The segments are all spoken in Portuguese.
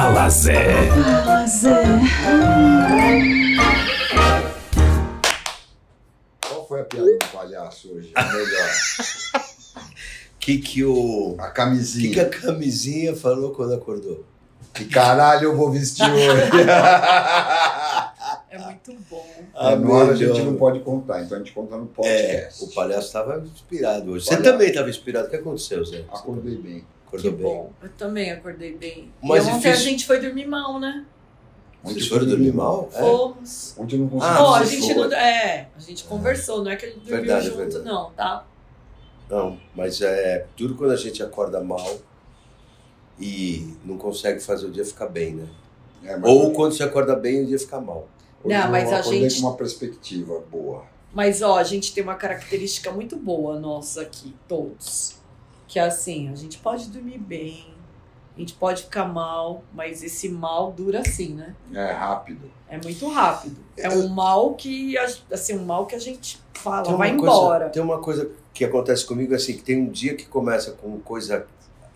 Fala Zé. Fala Zé. Qual foi a piada do palhaço hoje? A melhor. Que que o. A Que camisinha. que a camisinha falou quando acordou? Que caralho eu vou vestir hoje? É muito bom. É, no ar a gente não pode contar, então a gente conta no É, podcast. o palhaço estava inspirado hoje. Você Olha. também estava inspirado. O que aconteceu, Zé? Acordei bem. Acordou que bem? bom. Eu também acordei bem. Mas e ontem a difícil- gente foi dormir mal, né? Vocês foram dormir mal? É? Fomos. Ontem eu não consegui. Ah, a gente foi. não. É, a gente conversou, não é que a gente dormiu Verdade, junto, verdade. não, tá? Não, mas é duro quando a gente acorda mal e não consegue fazer o dia ficar bem, né? É, Ou quando você acorda bem, o dia fica mal. hoje Não, eu mas a gente- com uma perspectiva boa. Mas, ó, a gente tem uma característica muito boa nossa aqui, todos. Que é assim, a gente pode dormir bem, a gente pode ficar mal, mas esse mal dura assim, né? É rápido. É muito rápido. É um mal que, a- assim, um mal que a gente fala, vai coisa- embora. tem uma coisa que acontece comigo assim, que tem um dia que começa com coisa.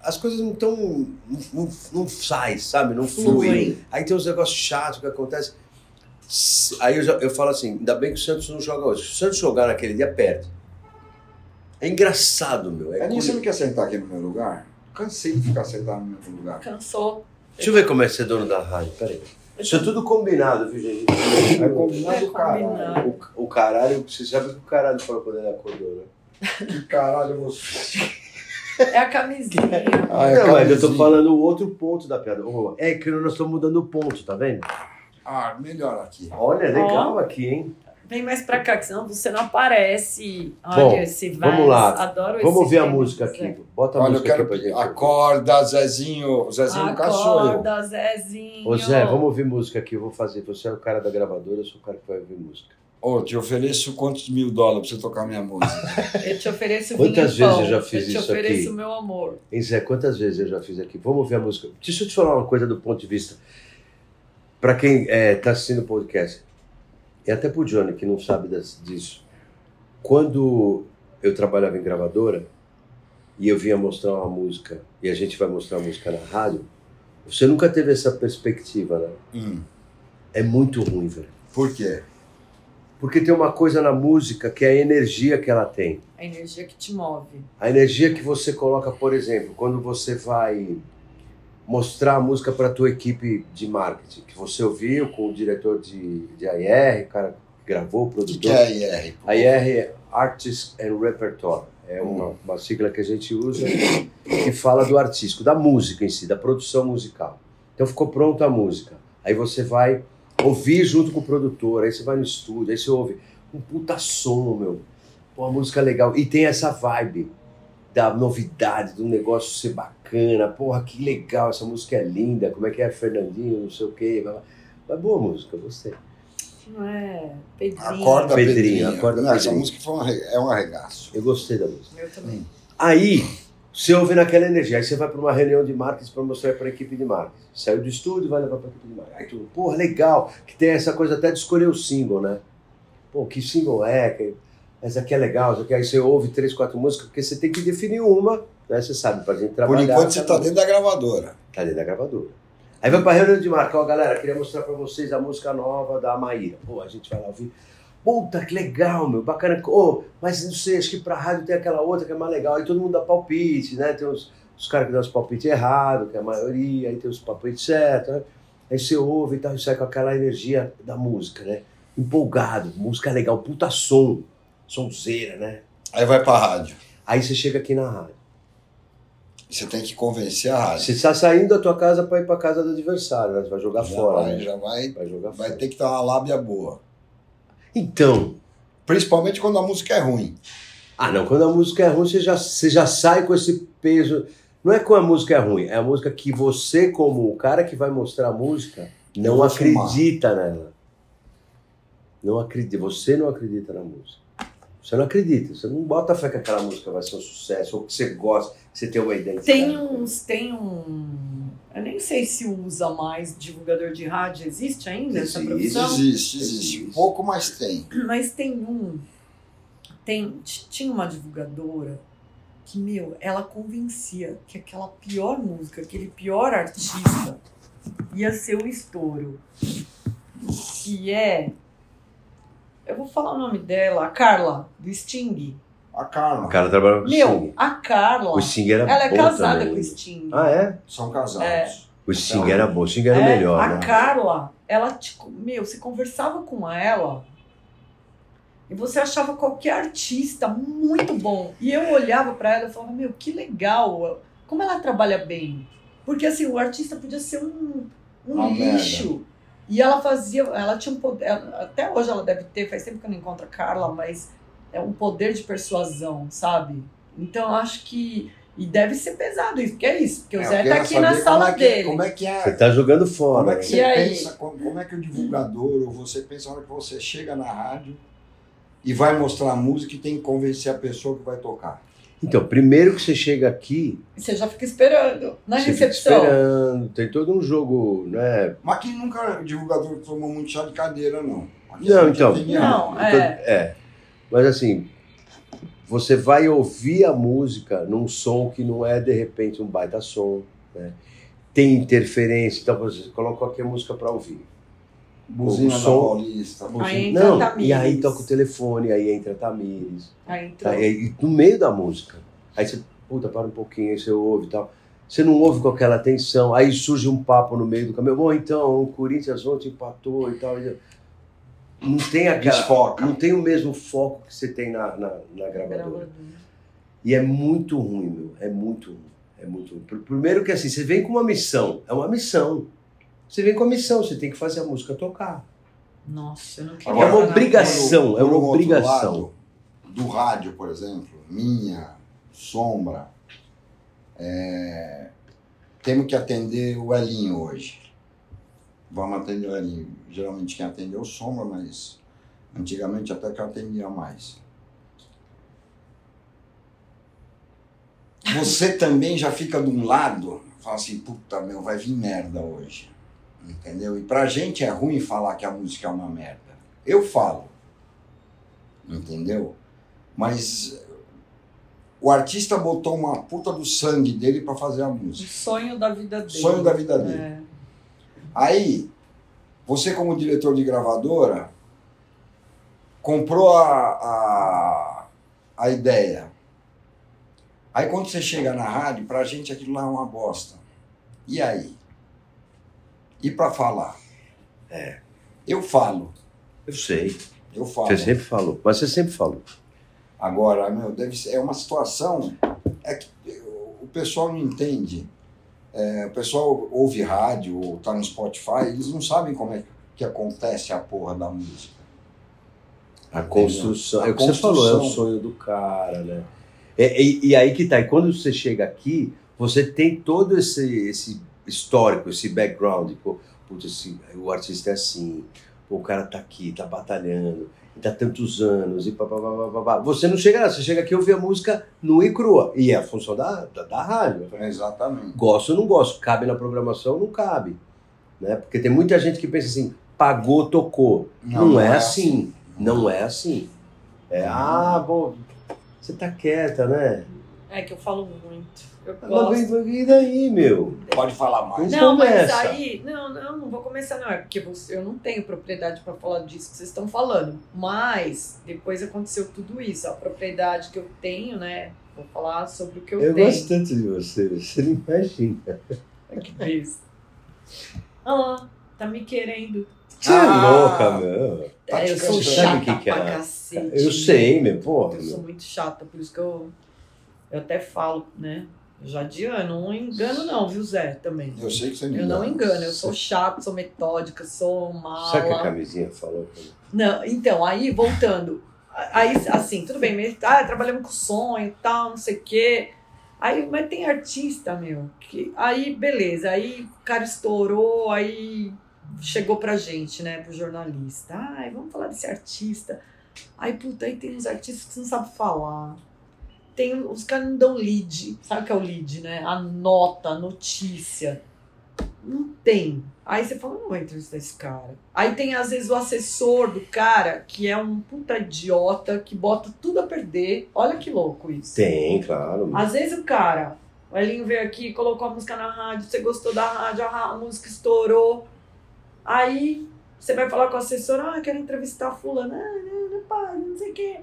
As coisas não estão. Não, não, não sai, sabe? Não flui. Flui. Aí tem uns negócios chatos que acontecem. Aí eu, já- eu falo assim, ainda bem que o Santos não joga hoje. Se o Santos jogar naquele dia, perde. É engraçado, meu. É É, você curioso. não quer sentar aqui no meu lugar? Cansei de ficar sentado no meu lugar. Cansou. Deixa eu ver como é ser dono da rádio. Peraí. Isso é tudo combinado, viu, gente? É combinado É do caralho. combinado. O, o caralho, você sabe o que o caralho falou quando ele acordou, né? Que caralho você. É a camisinha. Ah, é não, mas eu tô camisinha. falando o outro ponto da piada. É que nós estamos mudando o ponto, tá vendo? Ah, melhor aqui. Olha, legal aqui, hein? Vem mais pra cá, que senão você não aparece. Olha Bom, esse vamos vals. lá. Adoro esse Vamos ouvir a música Zé. aqui. Bota a Olha, eu música quero. aqui pra gente. Acorda, Zezinho. O Zezinho eu. Acorda, Zezinho. Ô Zé, vamos ouvir música aqui. Eu vou fazer. Você é o cara da gravadora, eu sou o cara que vai ouvir música. Ô, te ofereço quantos mil dólares pra você tocar minha música? Eu te ofereço Quantas vinho vezes pão. eu já fiz Eu te isso ofereço aqui? meu amor. Hein, Zé, quantas vezes eu já fiz aqui? Vamos ouvir a música. Deixa eu te falar uma coisa do ponto de vista. Pra quem está assistindo o podcast, e até pro Johnny, que não sabe das- disso. Quando eu trabalhava em gravadora e eu vinha mostrar uma música, e a gente vai mostrar a música na rádio, você nunca teve essa perspectiva, né? Hum, É muito ruim, velho. por quê? Porque tem uma coisa na música que é a energia que ela tem. A energia que te move. A energia que você coloca, por exemplo, quando você vai mostrar a música para a tua equipe de marketing, que você ouviu com o diretor de, de AR, o cara que gravou, o O que, produtor. que é IR? A IR é Artist and Repertoire. É uma, uma sigla que a gente usa que fala do artístico, da música em si, da produção musical. Então ficou pronta a música. Aí você vai ouvir junto com o produtor, aí você vai no estúdio, aí você ouve um puta som, meu. Pô, uma música legal. E tem essa vibe da novidade, do negócio ser bacana. Porra, que legal, essa música é linda. Como é que é, Fernandinho, não sei o quê. Mas boa música, gostei. Não é? Pedrinho. Acorda, Pedrinho, Pedrinho. acorda, Não, Essa Pedrinho. música foi um é um arregaço. Eu gostei da música. Eu também. Aí, você ouve naquela energia, aí você vai para uma reunião de marketing para mostrar para a equipe de marketing. Saiu do estúdio, vai levar para a equipe de marketing. Aí tu, porra, legal, que tem essa coisa até de escolher o single, né? Pô, que single é? Que, essa aqui é legal, essa aqui. aí você ouve três, quatro músicas, porque você tem que definir uma, né? Você sabe, pra gente Por trabalhar. enquanto você tá dentro da gravadora. Tá dentro da gravadora. Aí vai pra reunião de marca, ó, galera, queria mostrar pra vocês a música nova da Maíra. Pô, a gente vai lá ouvir. Puta, que legal, meu, bacana. Ô, mas não sei, acho que pra rádio tem aquela outra que é mais legal. Aí todo mundo dá palpite, né? Tem os, os caras que dão os palpites errados, que é a maioria, aí tem os palpites certos, né? Aí você ouve e tal, e sai com aquela energia da música, né? Empolgado, música legal, puta som, sonzeira, né? Aí vai pra rádio. Aí você chega aqui na rádio. Você tem que convencer a rádio. Você está saindo da tua casa pra ir pra casa do adversário, né? Você vai jogar já fora, vai, né? já vai, Vai jogar vai fora. ter que ter uma lábia boa. Então, Principalmente quando a música é ruim. ah não, quando a música é ruim, você já, você já sai com esse peso. Não é que a música é ruim, é a música que você, como o cara que vai mostrar a música, não vou fumar. acredita nela. Não acredita, você não acredita na música. Você não acredita, você não bota fé que aquela música vai ser um sucesso, ou que você gosta, que você tem uma identidade. Tem uns, tem um. Eu nem sei se usa mais divulgador de rádio. Existe ainda essa Existe. profissão? Existe, existe. Existe. Pouco, mas tem. Mas tem um. Tem, tinha uma divulgadora que, meu, ela convencia que aquela pior música, aquele pior artista ia ser o estouro. Que é. Eu vou falar o nome dela, a Carla, do Sting. A Carla. O cara trabalhava com o Meu, Sting. a Carla. O Sting era ela é casada também. com o Sting. Ah, é? São casados. É. O Sting era bom. O Sting era É, melhor, a né? Carla, ela, tipo, meu, você conversava com ela e você achava qualquer artista muito bom. E eu olhava pra ela e falava, meu, que legal, como ela trabalha bem. Porque assim, o artista podia ser um, um Uma lixo. E ela fazia, ela tinha um poder, até hoje ela deve ter, faz tempo que eu não encontro a Carla, mas é um poder de persuasão, sabe? Então eu acho que. E deve ser pesado isso, porque é isso, porque o É, Zé eu tá aqui na sala como é que- dele. Como é que é? Você tá jogando Como fora. é que E você aí? pensa, como, como é que o divulgador, ou você pensa na hora que você chega na rádio e vai mostrar a música e tem que convencer a pessoa que vai tocar? Então, primeiro que você chega aqui, Você já fica esperando na você fica recepção. esperando, tem todo um jogo, né? Mas aqui nunca o divulgador tomou muito chá de cadeira, não. Aqui Não, então. Não, é. É. Mas assim, você vai ouvir a música num som que não é de repente um baita som, né? Tem interferência, então você coloca aqui a música para ouvir. Buzina o da som- Paulista. buzina- Aí entra Não, Tamires. e aí toca o telefone, aí entra a Tamires. Aí entrou. Tá? E aí, no meio da música. Aí você, puta, para um pouquinho, aí você ouve e tal. Você não ouve com aquela atenção. Aí surge um papo no meio do caminho. Bom, então, o Corinthians ontem empatou e tal. Não tem aquela. Desfoca. Não tem o mesmo foco que você tem na, na, na gravadora. Gravador. E é muito ruim, meu. É muito ruim. É muito ruim. Pr- Primeiro que assim, você vem com uma missão. É uma missão. Você vem com a missão, você tem que fazer a música tocar. Nossa, eu não queria. É uma obrigação. é uma um obrigação. lado, do rádio, por exemplo, minha, sombra, é, temos que atender o Elinho hoje. Vamos atender o Elinho. Geralmente quem atende é o sombra, mas antigamente até que eu atendia mais. Você também já fica de um lado, fala assim, puta meu, vai vir merda hoje. Entendeu? E pra gente é ruim falar que a música é uma merda. Eu falo. Entendeu? Mas o artista botou uma puta do sangue dele pra fazer a O música. sonho da vida dele. Sonho da vida dele. É. Aí, você como diretor de gravadora, comprou a, a, a ideia. Aí quando você chega na rádio, pra gente aquilo lá é uma bosta. E aí? E pra falar? É. Eu falo, Eu sei. eu falo. Você sempre falou. Mas você sempre falou. Agora, meu, deve ser, é uma situação é que o pessoal não entende. É, o pessoal ouve rádio ou tá no Spotify, eles não sabem como é que acontece a porra da música. A Entendeu? construção. A é o que você falou, é o sonho do cara, né? É, e, e aí que tá. E quando você chega aqui, você tem todo esse, esse histórico, esse background. Pô, putz, esse, o artista é assim, pô, o cara tá aqui, tá batalhando, tá tantos anos, e pá, pá, pá, pá, pá, pá. Você não chega lá, você chega aqui e ouve a música nua e crua. E é a função da, da, da rádio. É, exatamente. Gosto ou não gosto, cabe na programação, não cabe. Né? Porque tem muita gente que pensa assim, pagou, tocou. Não, é, assim. Não é assim. É, ah, bom, você tá quieta, né? É que eu falo muito. Eu Mas gosto. vem- E daí, meu? Pode falar mais. Não, Não, mas começa. aí. Não, não, não vou começar, não. É porque você, eu não tenho propriedade para falar disso que vocês estão falando. Mas depois aconteceu tudo isso. A propriedade que eu tenho, né? Vou falar sobre o que eu, Eu tenho. gosto tanto de você, você não imagina. Ai, que besta. Ah, tá me querendo. Você é Ah, louca, meu. Tá é, eu te sou chata Sabe o que que é? pra cacete. Eu sei, meu, porra. Eu sou Meu. muito chata, por isso que eu, eu até falo, né? Eu já de ano, não engano não, viu, Zé, também. Eu sei que você me Eu não engana. engano, eu sou chata, sou metódica, sou mala. Sabe o que a camisinha falou? Não, então, aí voltando. Aí, assim, tudo bem, mas, ah, trabalhamos com sonho e tal, não sei o quê. Aí, mas tem artista, meu, que. Aí, beleza, aí o cara estourou, aí chegou pra gente, né, pro jornalista. Ai, vamos falar desse artista. Aí, puta, aí tem uns artistas que você não sabe falar. Tem, os caras não dão lead. Sabe o que é o lead, né? A nota, a notícia. Não tem. Aí você fala, não vou entrevistar esse cara. Aí tem, às vezes, o assessor do cara, que é um puta idiota, que bota tudo a perder. Olha que louco isso. Tem, claro. Às vezes o cara O Elinho veio aqui, colocou a música na rádio, você gostou da rádio, a, música estourou. Aí você vai falar com a assessora, ah, quero entrevistar a fulana, ah, não, não para, não sei o quê.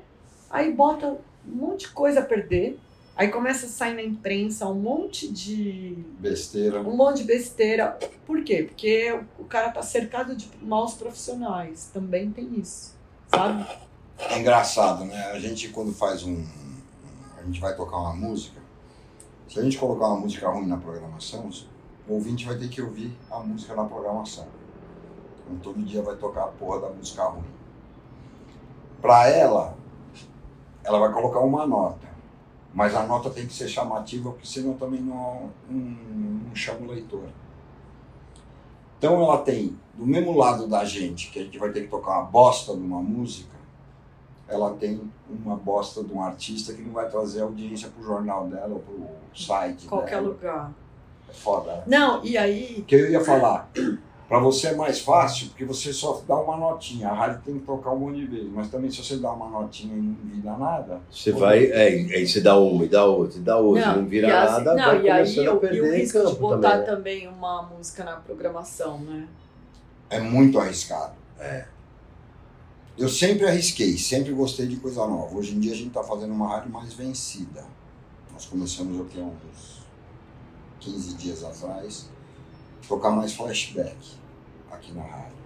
Aí bota um monte de coisa a perder. Aí começa a sair na imprensa um monte de Besteira. um monte de besteira. Por quê? Porque o cara tá cercado de maus profissionais. Também tem isso, sabe? É engraçado, né? A gente quando faz um. A gente vai tocar uma música. Se a gente colocar uma música ruim na programação, o ouvinte vai ter que ouvir a música na programação. Então todo dia vai tocar a porra da música ruim. Pra ela, ela vai colocar uma nota. Mas a nota tem que ser chamativa, porque senão também não, não, não chama o leitor. Então ela tem, do mesmo lado da gente, que a gente vai ter que tocar uma bosta de uma música, ela tem uma bosta de um artista que não vai trazer audiência pro jornal dela ou pro site Qualquer dela. lugar. É foda. né? Não, e aí. Porque eu ia falar, pra você é mais fácil, porque você só dá uma notinha. A rádio tem que tocar um monte de vezes, mas também se você dá uma notinha e não vira nada, Você vai, é, aí você dá uma, e dá outra, e dá outra, não, vira e assim- nada, não, vai e aí começando a o, e perder o risco de botar também. né? também uma música na programação, né? é muito arriscado. É. Eu sempre arrisquei, sempre gostei de coisa nova. Hoje em dia a gente está fazendo uma rádio mais vencida. Nós começamos aqui há uns 15 dias atrás, tocar mais flashback aqui na rádio.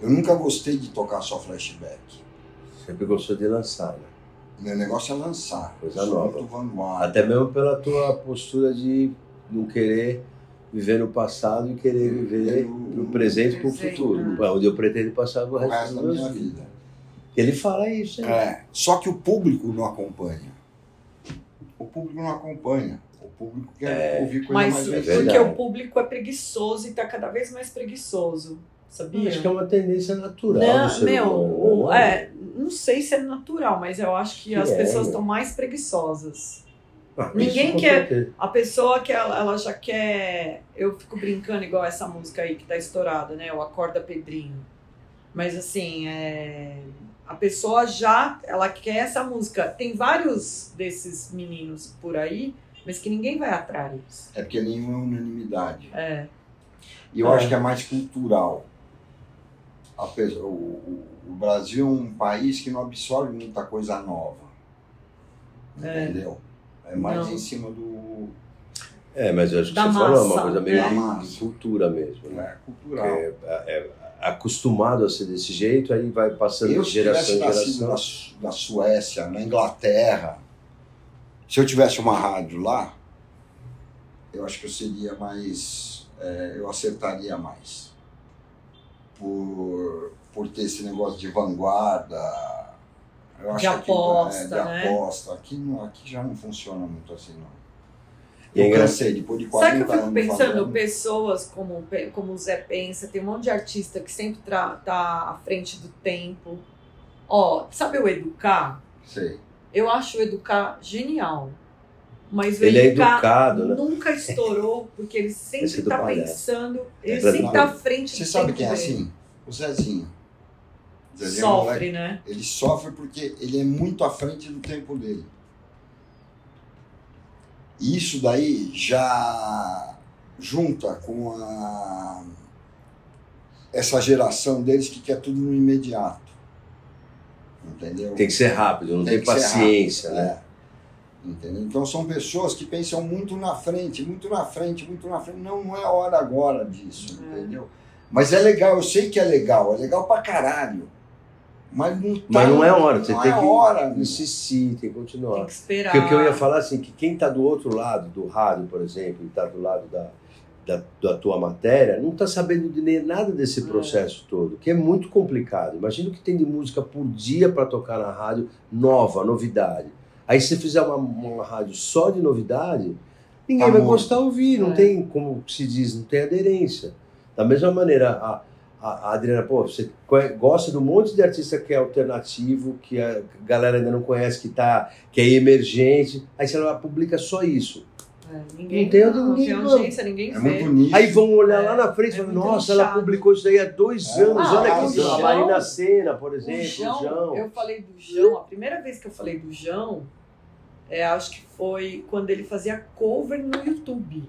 Eu nunca gostei de tocar só flashback. Sempre gostou de lançar, né? Meu negócio é lançar. Coisa nova. Até mesmo pela tua postura de não querer viver no passado e querer viver no presente para o Presente, futuro. né? Onde eu pretendo passar o o resto, resto dos da minha dias. vida. Ele fala isso, né? É, só que o público não acompanha. O público não acompanha. O público quer ouvir coisa Mas mais é vencida. porque verdade. o público é preguiçoso e tá cada vez mais preguiçoso. Sabia? Acho que é uma tendência natural Não, do ser meu, humano, o- né? é, não sei se é natural, mas eu acho que, Que as é, pessoas estão mais preguiçosas. Ah, ninguém quer- certeza. A pessoa que ela, ela já quer. Eu fico brincando igual essa música aí que tá estourada, né? O Acorda Pedrinho. Mas assim, é, a pessoa já ela quer essa música. Tem vários desses meninos por aí, mas que ninguém vai atrás. É porque nenhuma é unanimidade. É. E eu É. acho que é mais cultural. A pe- o, o- o Brasil é um país que não absorve muita coisa nova. É. Entendeu? É mais Não. em cima do. É, mas eu acho que Da você falou é uma massa, coisa meio né? De cultura mesmo. Né? É cultural. É, é- acostumado a ser desse jeito, aí vai passando Eu, de geração em geração. na Suécia, na Inglaterra, se eu tivesse uma rádio lá, eu acho que eu seria mais. é, eu acertaria mais. Por, por ter esse negócio de vanguarda. Eu De acho que aqui- aposta, é, de né? aposta. Aqui, não, aqui já não funciona muito assim, não. E é Eu engra- cansei, depois de Sabe 40 que eu fico anos pensando? fazendo- Pessoas como, como o Zé Pensa, tem um monte de artista que sempre tra- tá à frente do tempo. Ó, sabe o Educar? Sei. Eu acho o Educar genial. Mas o Ele é Educar educado, né? nunca estourou, porque ele sempre tá palhaço. pensando, ele pra- sempre tá à frente Você sabe quem é assim? O Zezinho. O Zezinho é moleque Sofre, né? Ele sofre porque ele é muito à frente do tempo dele. E isso daí já junta com a essa geração deles que quer tudo no imediato. Entendeu? Tem que ser rápido, não tem, Tem paciência, rápido, né? é. Entendeu? Então são pessoas que pensam muito na frente, muito na frente, muito na frente. Não, não é hora agora disso, É. entendeu? Mas é legal, eu sei que é legal, é legal pra caralho. Mas não, tá, Mas não é hora, você não tem é que hora, insistir, tem que continuar. Tem que esperar. Porque o que eu ia falar assim, que quem está do outro lado do rádio, por exemplo, e está do lado da, da, da tua matéria, não está sabendo de nem nada desse É. processo todo, que é muito complicado. Imagina o que tem de música por dia para tocar na rádio, nova, novidade. Aí se você fizer uma, uma rádio só de novidade, ninguém Tá vai gostar de ouvir, não É. tem, como se diz, não tem aderência. Da mesma maneira, a, a, a Adriana, pô, você gosta de um monte de artista que é alternativo, que a galera ainda não conhece, que, tá, que é emergente, aí você vai publica só isso. Ninguém, Não tem não, ninguém, tem não. audiência, ninguém É vê. muito nicho. Aí vão olhar É, lá na frente e é falar, nossa, ela publicou isso aí há dois É. anos, Ah, olha o que a Marina Senna, por O exemplo, João, o João. eu falei do João, a primeira vez que eu falei do João, É, acho que foi quando ele fazia cover no YouTube.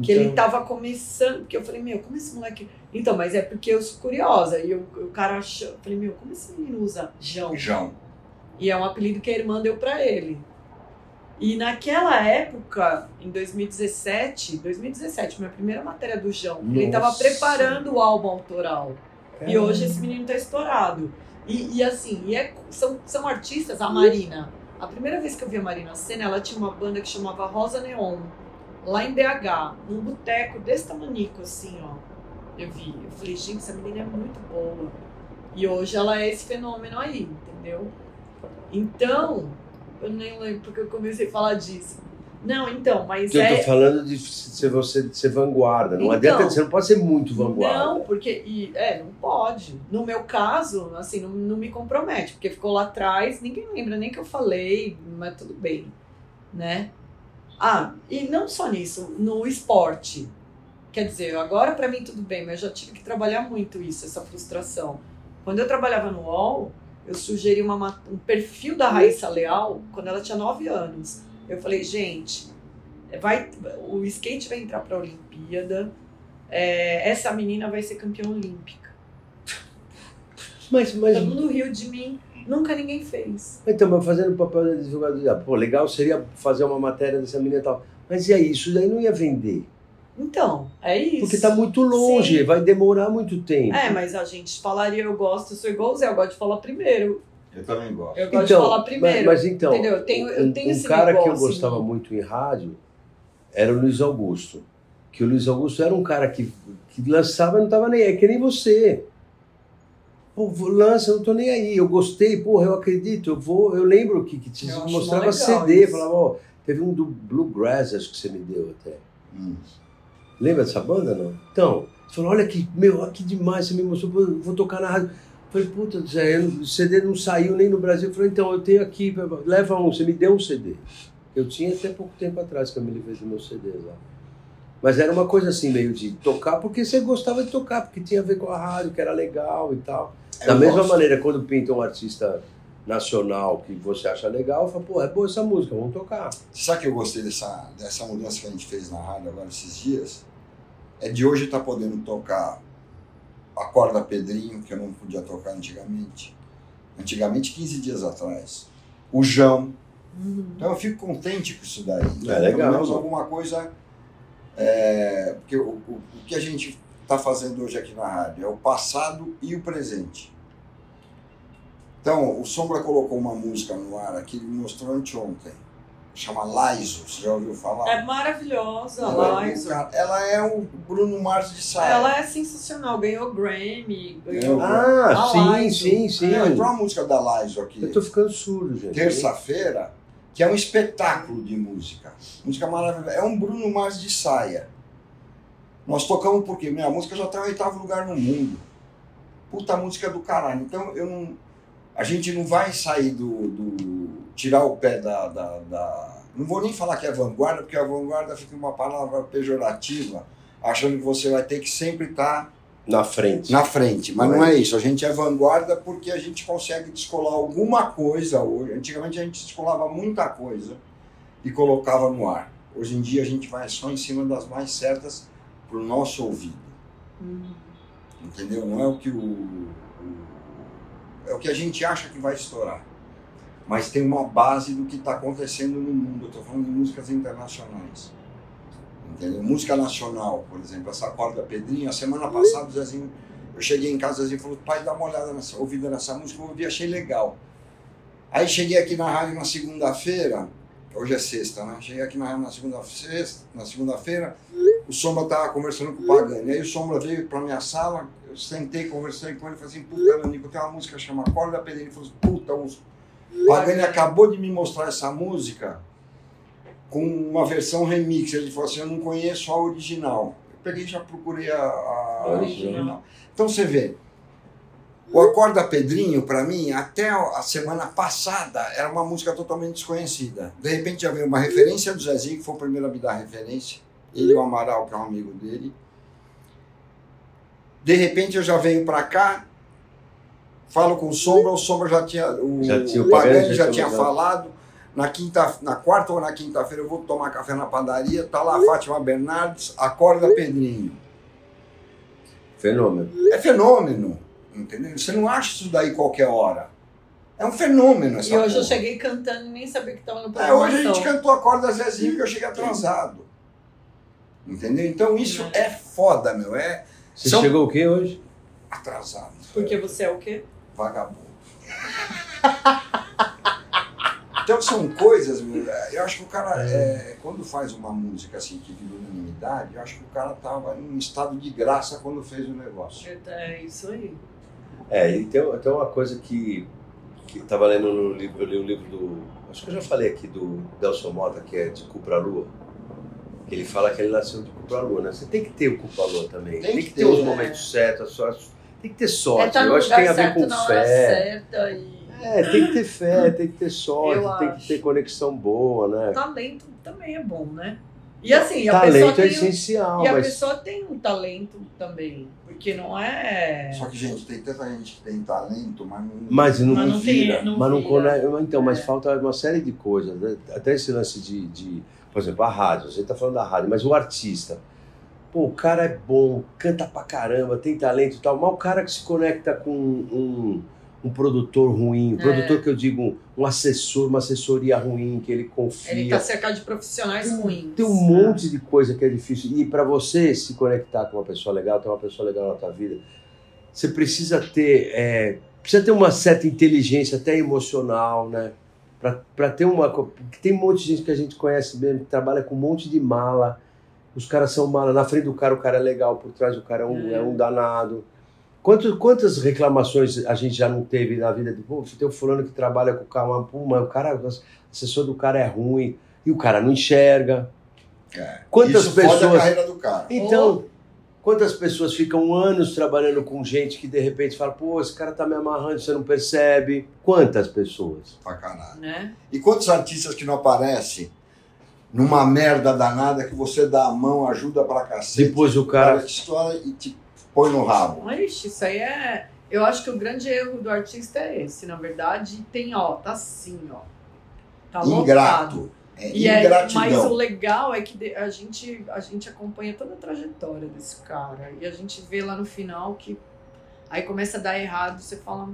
Que ele Então, tava começando. Que eu falei, meu, como esse moleque. Então, mas é porque eu sou curiosa. E eu, o cara achou. Eu falei, meu, como esse menino usa João? João. E é um apelido que a irmã deu pra ele. E naquela época, em 2017, 2017, minha primeira matéria do João, ele tava Nossa. preparando o álbum autoral. E Caramba. hoje esse menino tá estourado. E, e assim, e é- são, são artistas, a Marina. A primeira vez que eu vi a Marina na cena, ela tinha uma banda que chamava Rosa Neon, lá em BH, num boteco desse tamanico, assim, ó. Eu vi. Eu falei, gente, essa menina é muito boa. E hoje ela é esse fenômeno aí, entendeu? Então, eu nem lembro porque eu comecei a falar disso. Não, então, mas Eu é. tô falando de ser você de ser vanguarda. Não Então. adianta, você não pode ser muito vanguarda. Não, porque. E, é, não pode. No meu caso, assim, não, não me compromete, porque ficou lá atrás, ninguém lembra nem que eu falei, mas tudo bem, né? Ah, e não só nisso, no esporte. Quer dizer, agora pra mim tudo bem, mas eu já tive que trabalhar muito isso, essa frustração. Quando eu trabalhava no UOL, eu sugeri uma, ma- um perfil da Raíssa Leal quando ela tinha 9 anos. Eu falei, gente, vai, o skate vai entrar pra Olimpíada, é, essa menina vai ser campeã olímpica. Mas, mas, Todo mundo riu de mim, nunca ninguém fez. então, mas fazendo o papel de advogado, ah, pô, legal seria fazer uma matéria dessa menina e tal. Mas e aí, isso daí não ia vender. Então, é isso. Porque tá muito longe, Sim. vai demorar muito tempo. É, mas a gente falaria, eu gosto, eu sou igual o Zé, eu gosto de falar primeiro. Eu também gosto. Eu gosto de falar primeiro. Mas, mas então, entendeu? Eu tenho, eu um, tenho um esse cara que eu negócio gostava muito em rádio era o Luiz Augusto. Que o Luiz Augusto era um cara que, que lançava e não tava nem aí, que nem você. Pô, lança, eu não tô nem aí. Eu gostei, porra, eu acredito, eu vou. Eu lembro que, que te Eu mostrava CD, isso. falava, ó, teve um do Bluegrass, acho que você me deu até. Hum. Lembra dessa banda, não? Então, você falou, olha que, meu, que demais, você me mostrou, eu vou tocar na rádio. Eu falei, puta, Zé, o CD não saiu nem no Brasil. Eu falei, então, eu tenho aqui, leva um, você me deu um CD. Eu tinha até pouco tempo atrás que eu me livrei dos meus CDs lá. Mas era uma coisa assim, meio de tocar, porque você gostava de tocar, porque tinha a ver com a rádio, que era legal e tal. Da Eu mesma gosto. maneira, quando pinta um artista nacional que você acha legal, fala, pô, é boa essa música, vamos tocar. Sabe que eu gostei dessa, dessa mudança que a gente fez na rádio agora esses dias? É de hoje estar podendo tocar a corda Pedrinho, que eu não podia tocar antigamente. Antigamente, 15 dias atrás. O Jão. Uhum. Então eu fico contente com isso daí. Então, legal, Pelo menos né? alguma coisa. É, porque o, o, o que a gente está fazendo hoje aqui na rádio é o passado e o presente. Então, o Sombra colocou uma música no ar aqui, ele mostrou anteontem. Chama Laiso, você já ouviu falar? É maravilhosa, ela, Liza. cara, ela é o Bruno Mars de saia. Ela é sensacional, ganhou Grammy, ganhou. Ah, A sim, Laiso. sim, sim. Não, entrou uma música da Laiso aqui. Eu tô ficando surdo, gente. terça-feira, que é um espetáculo de música. Música maravilhosa. É um Bruno Mars de saia. Nós tocamos porque minha música já está em oitavo lugar no mundo. Puta música do caralho. Então eu não. A gente não vai sair do. do- tirar o pé da, da, da- Não vou nem falar que é vanguarda, porque a vanguarda fica uma palavra pejorativa, achando que você vai ter que sempre estar Na frente. na frente. Mas Não não é é isso. A gente é vanguarda porque a gente consegue descolar alguma coisa hoje. Antigamente a gente descolava muita coisa e colocava no ar. Hoje em dia a gente vai só em cima das mais certas para o nosso ouvido. Hum. Entendeu? Não é o que o, o- É o que a gente acha que vai estourar. Mas tem uma base do que está acontecendo no mundo. Eu estou falando de músicas internacionais. Entendeu? Música nacional, por exemplo, essa corda Pedrinho. A semana passada o Zezinho, eu cheguei em casa, o Zezinho falou, pai, dá uma olhada nessa, ouvida nessa música, eu ouvi, achei legal. Aí cheguei aqui na rádio na segunda-feira, hoje é sexta, né? Cheguei aqui na rádio na segunda sexta, na segunda-feira, o Sombra estava conversando com o Pagani. Aí o Sombra veio para minha sala, eu sentei, conversei com ele, falei assim, puta, Nanico, tem uma música que chama Corda Pedrinho. Ele falou assim, puta, Pagani acabou de me mostrar essa música com uma versão remix. Ele falou assim, eu não conheço a original. Eu peguei e já procurei a, a A original. Então você vê, o Acorda Pedrinho, para mim, até a semana passada, era uma música totalmente desconhecida. De repente já veio uma referência do Zezinho, que foi o primeiro a me dar referência. Ele e o Amaral, que é um amigo dele. De repente eu já venho para cá, falo com o Sombra, o Sombra já tinha. O, Já tinha o o Pagani já já tinha falado. Na, quinta, na quarta ou na quinta-feira eu vou tomar café na padaria, tá lá a Fátima Bernardes, acorda Pedrinho. Fenômeno. É fenômeno, entendeu? Você não acha isso daí qualquer hora. É um fenômeno essa E hoje eu porra. cheguei cantando e nem sabia que tava no É, programa. hoje a gente cantou Acorda Zezinho que eu cheguei atrasado. Entendeu? Então isso É. é foda, meu. É Você São- chegou o quê hoje? atrasado. Porque você é o quê? Vagabundo. Então são coisas, eu acho que o cara, é, quando faz uma música assim que vira unanimidade, eu acho que o cara tava em um estado de graça quando fez o negócio. É isso aí. É, e tem, tem uma coisa que, que eu tava lendo no livro, eu li o livro do. Acho que eu já falei aqui do Delson Mota, que é de cu pra lua. Que ele fala que ele nasceu de cu pra lua, né? Você tem que ter o cu pra lua também. Tem Tem, que que ter ter, os né? momentos certos, a sorte. Tem que ter é sorte. estar no eu acho que tem a ver com fé. certa e É, tem que ter fé, tem que ter sorte, Eu tem acho. que ter conexão boa, né? talento também é bom, né? E assim, a pessoa Talento é tem um- essencial, E a mas. pessoa tem um talento também, porque não é. Só que, gente, tem tanta gente que tem talento, mas não, Mas não, Mas não tem- vira. não mas não vira. conecta. Então, mas É. falta uma série de coisas. né? Até esse lance de, de, por exemplo, a rádio. A gente tá falando da rádio, mas o artista. Pô, o cara é bom, canta pra caramba, tem talento e tal, mas o cara que se conecta com um, um produtor ruim, um É. produtor que eu digo, um, assessor, uma assessoria ruim, que ele confia. Ele tá cercado de profissionais ruins. Tem um monte de coisa que é difícil. E para você se conectar com uma pessoa legal, ter uma pessoa legal na tua vida, você precisa ter, é, precisa ter uma certa inteligência, até emocional, né? Para ter uma. tem um monte de gente que a gente conhece mesmo, que trabalha com um monte de mala. Os caras são mala. Na frente do cara, o cara é legal, por trás do cara é um, É. é um danado. Quantas, quantas reclamações a gente já não teve na vida de, pô, tem um fulano que trabalha com o carro, mas, pô, mas o cara, o assessor do cara é ruim, e o cara não enxerga. É. Quantas Isso fode a pessoas. carreira do cara. Então, quantas pessoas ficam anos trabalhando com gente que de repente fala, pô, esse cara tá me amarrando, você não percebe? Quantas pessoas? Pra caralho. Né? E quantos artistas que não aparecem numa merda danada que você dá a mão, ajuda pra cacete, Depois o cara cara. te estoura e te põe no rabo. Ixi, isso aí é. Eu acho que o grande erro do artista é esse. Na verdade, tem, ó, tá assim, ó. Tá lotado. Ingrato. É E ingratidão. mas o legal é que a gente, a gente acompanha toda a trajetória desse cara. E a gente vê lá no final que aí começa a dar errado, você fala.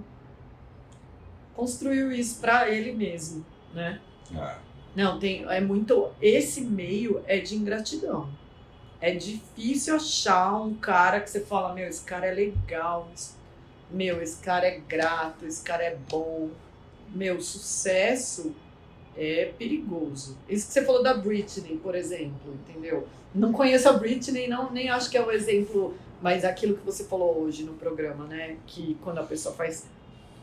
Construiu isso pra ele mesmo, né? É. Não, tem. É muito. Esse meio é de ingratidão. É difícil achar um cara que você fala, meu, esse cara é legal. Meu, esse cara é grato, esse cara é bom. Meu, sucesso é perigoso. Isso que você falou da Britney, por exemplo, entendeu? Não conheço a Britney, não, nem acho que é o exemplo, mas aquilo que você falou hoje no programa, né? Que quando a pessoa faz.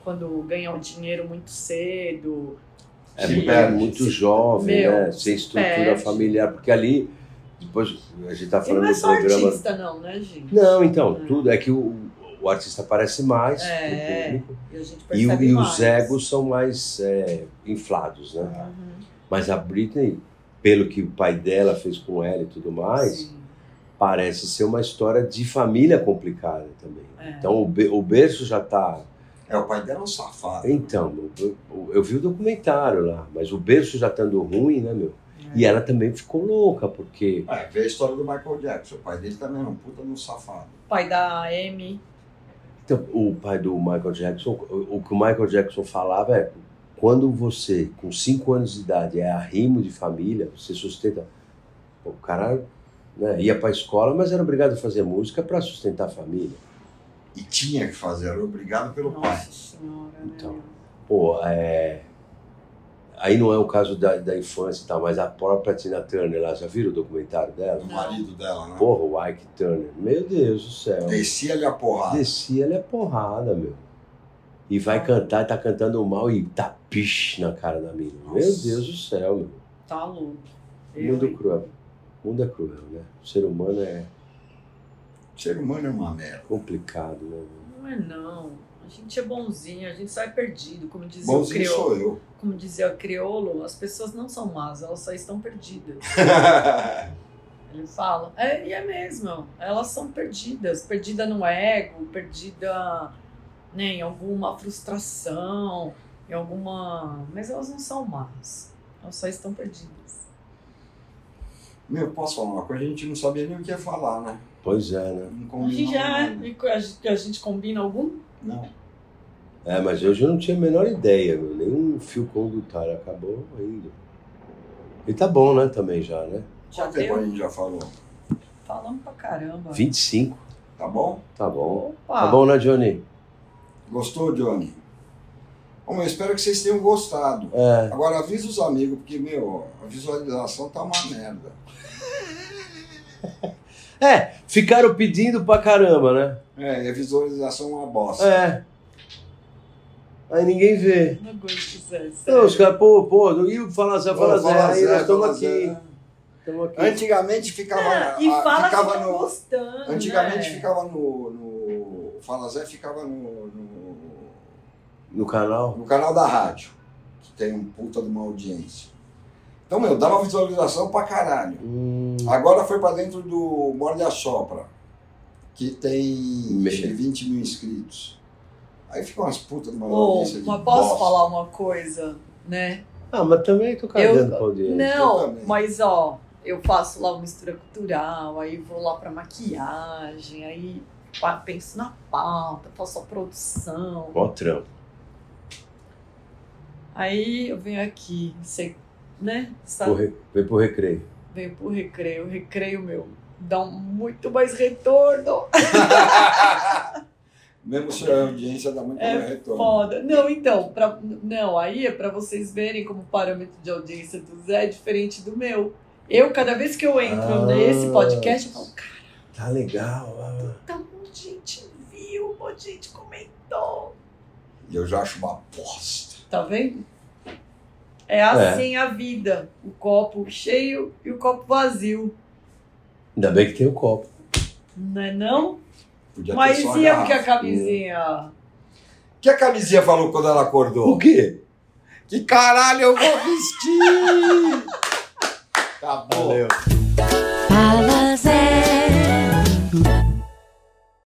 Quando ganha o dinheiro muito cedo, É muito, perde. muito jovem, Meu, né? se Sem estrutura perde. familiar. Porque ali, depois a gente tá e falando não é do só programa. artista, não, né, gente? Não, então, É. tudo. É que o, o artista aparece mais É, no público. E o- e os egos são mais é, inflados, né? Uhum, Mas a Britney, pelo que o pai dela fez com ela e tudo mais, sim. parece ser uma história de família complicada também. É. Então o, be- o berço já tá. É, o pai dela é um safado. Então, eu, eu- eu vi o documentário lá, mas o berço já estando ruim, né, meu? É. E ela também ficou louca, porque. É, vê a história do Michael Jackson. O pai dele também era um puta de um safado. pai da Amy. Então, o pai do Michael Jackson, o, o que o Michael Jackson falava é: quando você, com 5 anos de idade, é arrimo de família, você sustenta. O cara né, ia para a escola, mas era obrigado a fazer música para sustentar a família. E tinha que fazer, era obrigado pelo pai. Nossa senhora, Então. Pô, é. Aí não é o caso da, da infância e tal, mas a própria Tina Turner lá, já viram o documentário dela? O marido dela, né? Porra, o Ike Turner. Meu Deus do céu. Descia-lhe a porrada. Descia-lhe a porrada, meu. E vai cantar, tá cantando mal e tá piche na cara da mina. Meu. Deus do céu, meu. Tá louco. Eu, mundo cruel. Mundo é cruel, né? O ser humano é O ser humano é uma merda. complicado, né? Não é não. A gente é bonzinho, a gente só é perdido. Como dizia o Bonzinho crioulo. sou eu. Como dizia o crioulo, as pessoas não são más, elas só estão perdidas. Ele fala. É, e é mesmo. Elas são perdidas. Perdida no ego, perdida né, em alguma frustração, em alguma. Mas elas não são más. Elas só estão perdidas. Meu, posso falar uma coisa? A gente não sabia nem o que ia falar, né? Pois é, né? Não A gente já nada. e a gente, combina algum? Não. É, mas hoje eu não tinha a menor ideia, meu. Nenhum fio condutário acabou ainda. E tá bom, né, também já, né? Já Quanto tempo a gente já falou? Falamos pra caramba. 25. Tá bom? Tá bom. Opa! Tá bom, né, Johnny? Gostou, Johnny? Bom, eu espero que vocês tenham gostado. É. Agora avisa os amigos, porque, meu, a visualização tá uma merda. É, ficaram pedindo pra caramba, né? É, e a visualização é uma bosta. É. Aí ninguém vê. Não aguento, Zé. Não, os caras, pô, pô, e o Fala Zé, Fala Zé, fala aí Zé, nós estamos aqui. Aqui. Antigamente ficava, Ah, e fala ficava que tá no. gostando. Antigamente né? ficava no, no. Fala Zé ficava no, no, No canal. no canal da rádio, que tem um puta de uma audiência. Então, meu, dava visualização pra caralho. Hum, Agora foi pra dentro do Morde a Sopra, que tem Me- acho que 20 mil inscritos. Aí fica umas putas de uma de mas posso bosta. falar uma coisa, né? Ah, mas também tô cagando pra audiência. Eu Não, também. mas ó, eu faço lá uma mistura cultural, aí vou lá pra maquiagem, aí penso na pauta, faço a produção. Mó trampo. Aí eu venho aqui, sei, né? Re- Vem pro recreio. venho pro recreio, recreio meu dá um muito mais retorno. Mesmo se a audiência dá muito É mais retorno. Foda. Não, então, pra, não, aí é pra vocês verem como o parâmetro de audiência do Zé é diferente do meu. Eu, cada vez que eu entro Ah. nesse podcast, eu falo, cara, Tá legal. ah. tá, um monte de gente viu, um monte de gente comentou. E eu já acho uma bosta. Tá vendo? É assim a vida. O copo cheio e o copo vazio. Ainda bem que tem o copo. Não é não? Podia ter Mas só e a garrafa. que a camisinha? O que a camisinha falou quando ela acordou? O quê? Que caralho eu vou vestir! Acabou. Valeu. Fala